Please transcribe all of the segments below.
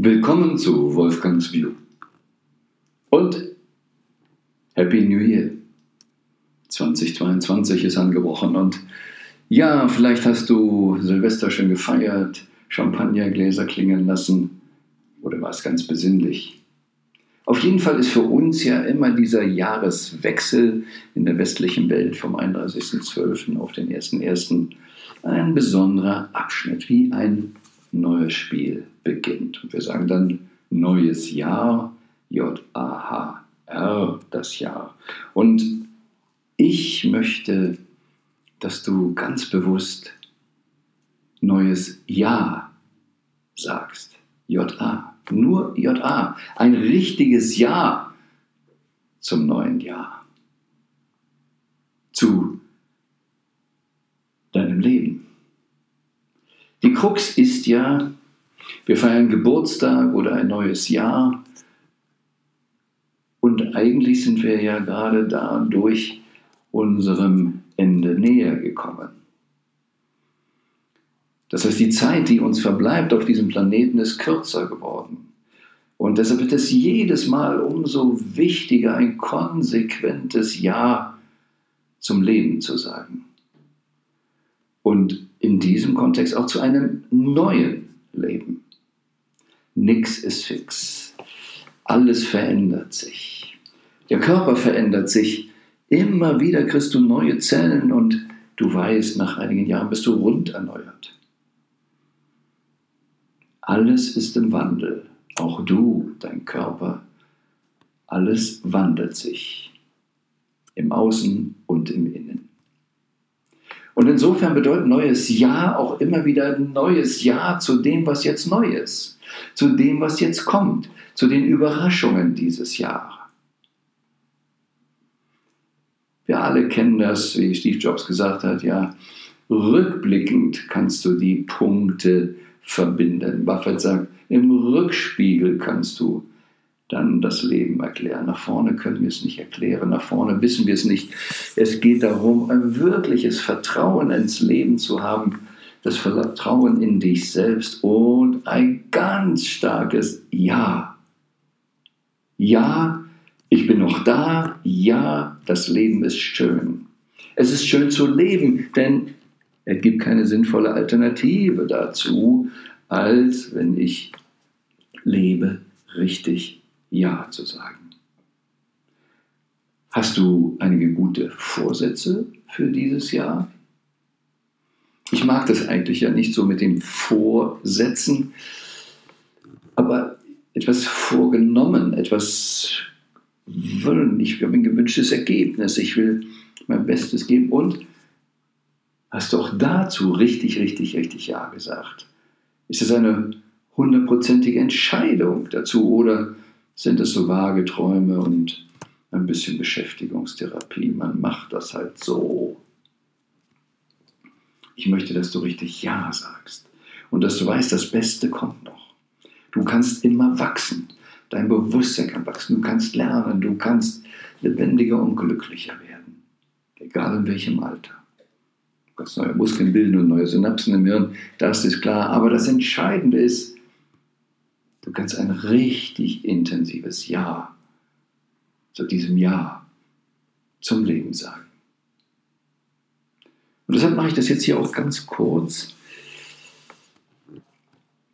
Willkommen zu Wolfgangs View. Und Happy New Year. 2022 ist angebrochen und ja, vielleicht hast du Silvester schon gefeiert, Champagnergläser klingen lassen oder war es ganz besinnlich. Auf jeden Fall ist für uns ja immer dieser Jahreswechsel in der westlichen Welt vom 31.12. auf den 1.1. ein besonderer Abschnitt, wie ein neues Spiel beginnt. Und wir sagen dann neues Jahr, J-A-H-R, das Jahr. Und ich möchte, dass du ganz bewusst neues Jahr sagst. J-A. Nur J-A. Ein richtiges Ja zum neuen Jahr. Zu deinem Leben. Die Krux ist ja, wir feiern Geburtstag oder ein neues Jahr und eigentlich sind wir ja gerade dadurch unserem Ende näher gekommen. Das heißt, die Zeit, die uns verbleibt auf diesem Planeten, ist kürzer geworden. Und deshalb wird es jedes Mal umso wichtiger, ein konsequentes Ja zum Leben zu sagen. Und in diesem Kontext auch zu einem neuen Leben. Nix ist fix. Alles verändert sich. Der Körper verändert sich. Immer wieder kriegst du neue Zellen und du weißt, nach einigen Jahren bist du rund erneuert. Alles ist im Wandel, auch du, dein Körper. Alles wandelt sich im Außen und im Innen. Und insofern bedeutet neues Ja auch immer wieder ein neues Ja zu dem, was jetzt neu ist, zu dem, was jetzt kommt, zu den Überraschungen dieses Jahres. Wir alle kennen das, wie Steve Jobs gesagt hat, ja, rückblickend kannst du die Punkte verbinden. Buffett sagt, im Rückspiegel kannst du dann das Leben erklären. Nach vorne können wir es nicht erklären, nach vorne wissen wir es nicht. Es geht darum, ein wirkliches Vertrauen ins Leben zu haben, das Vertrauen in dich selbst und ein ganz starkes Ja. Ja, ich bin noch da. Ja, das Leben ist schön. Es ist schön zu leben, denn es gibt keine sinnvolle Alternative dazu, als wenn ich lebe, richtig Ja zu sagen. Hast du einige gute Vorsätze für dieses Jahr? Ich mag das eigentlich ja nicht so mit den Vorsätzen, aber etwas vorgenommen, etwas wollen. Ich habe ein gewünschtes Ergebnis. Ich will mein Bestes geben und hast du auch dazu richtig, richtig, richtig Ja gesagt? Ist es eine hundertprozentige Entscheidung dazu oder sind es so vage Träume und ein bisschen Beschäftigungstherapie? Man macht das halt so. Ich möchte, dass du richtig Ja sagst und dass du weißt, das Beste kommt noch. Du kannst immer wachsen. Dein Bewusstsein kann wachsen. Du kannst lernen. Du kannst lebendiger und glücklicher werden. Egal in welchem Alter kannst neue Muskeln bilden und neue Synapsen im Hirn, das ist klar. Aber das Entscheidende ist, du kannst ein richtig intensives Ja zu diesem Ja zum Leben sagen. Und deshalb mache ich das jetzt hier auch ganz kurz.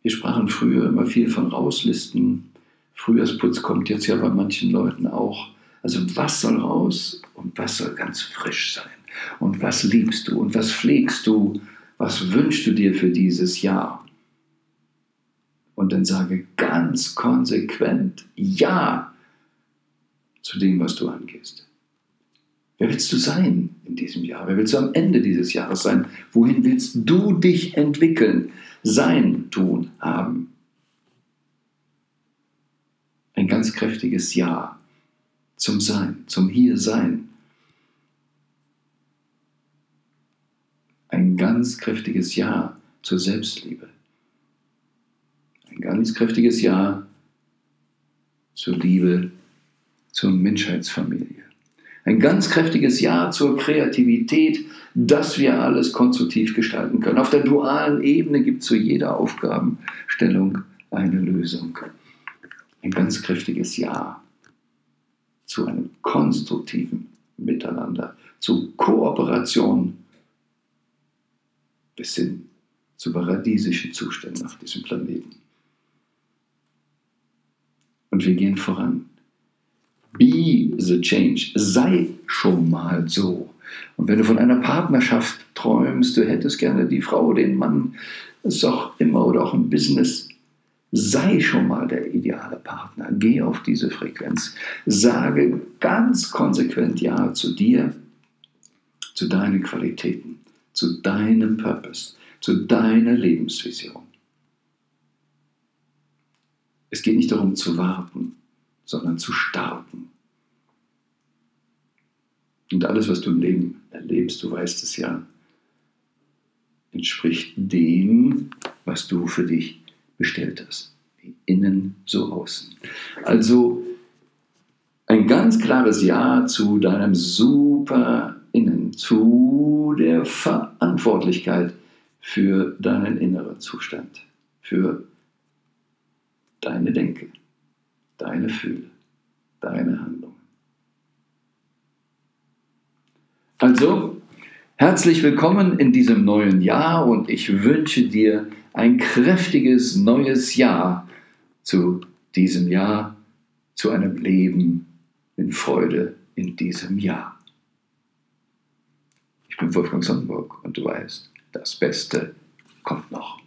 Wir sprachen früher immer viel von Rauslisten. Frühjahrsputz kommt jetzt ja bei manchen Leuten auch. Also was soll raus und was soll ganz frisch sein? Und was liebst du und was pflegst du? Was wünschst du dir für dieses Jahr? Und dann sage ganz konsequent Ja zu dem, was du angehst. Wer willst du sein in diesem Jahr? Wer willst du am Ende dieses Jahres sein? Wohin willst du dich entwickeln? Sein, tun, haben. Ein ganz kräftiges Ja zum Sein, zum Hier-Sein. ein ganz kräftiges Ja zur Selbstliebe. Ein ganz kräftiges Ja zur Liebe zur Menschheitsfamilie. Ein ganz kräftiges Ja zur Kreativität, dass wir alles konstruktiv gestalten können. Auf der dualen Ebene gibt es zu jeder Aufgabenstellung eine Lösung. Ein ganz kräftiges Ja zu einem konstruktiven Miteinander, zu Kooperation bis hin zu paradiesischen Zuständen auf diesem Planeten. Und wir gehen voran. Be the change. Sei schon mal so. Und wenn du von einer Partnerschaft träumst, du hättest gerne die Frau, den Mann, ist auch immer oder auch im Business, sei schon mal der ideale Partner. Geh auf diese Frequenz. Sage ganz konsequent Ja zu dir, zu deinen Qualitäten, zu deinem Purpose, zu deiner Lebensvision. Es geht nicht darum zu warten, sondern zu starten. Und alles, was du im Leben erlebst, du weißt es ja, entspricht dem, was du für dich bestellt hast. Wie innen so außen. Also ein ganz klares Ja zu deinem super Innen, zu der Verantwortlichkeit für deinen inneren Zustand, für deine Denke, deine Fühle, deine Handlungen. Also, herzlich willkommen in diesem neuen Jahr und ich wünsche dir ein kräftiges neues Jahr zu diesem Jahr, zu einem Leben in Freude in diesem Jahr. Ich bin Wolfgang Sonnenburg und du weißt, das Beste kommt noch.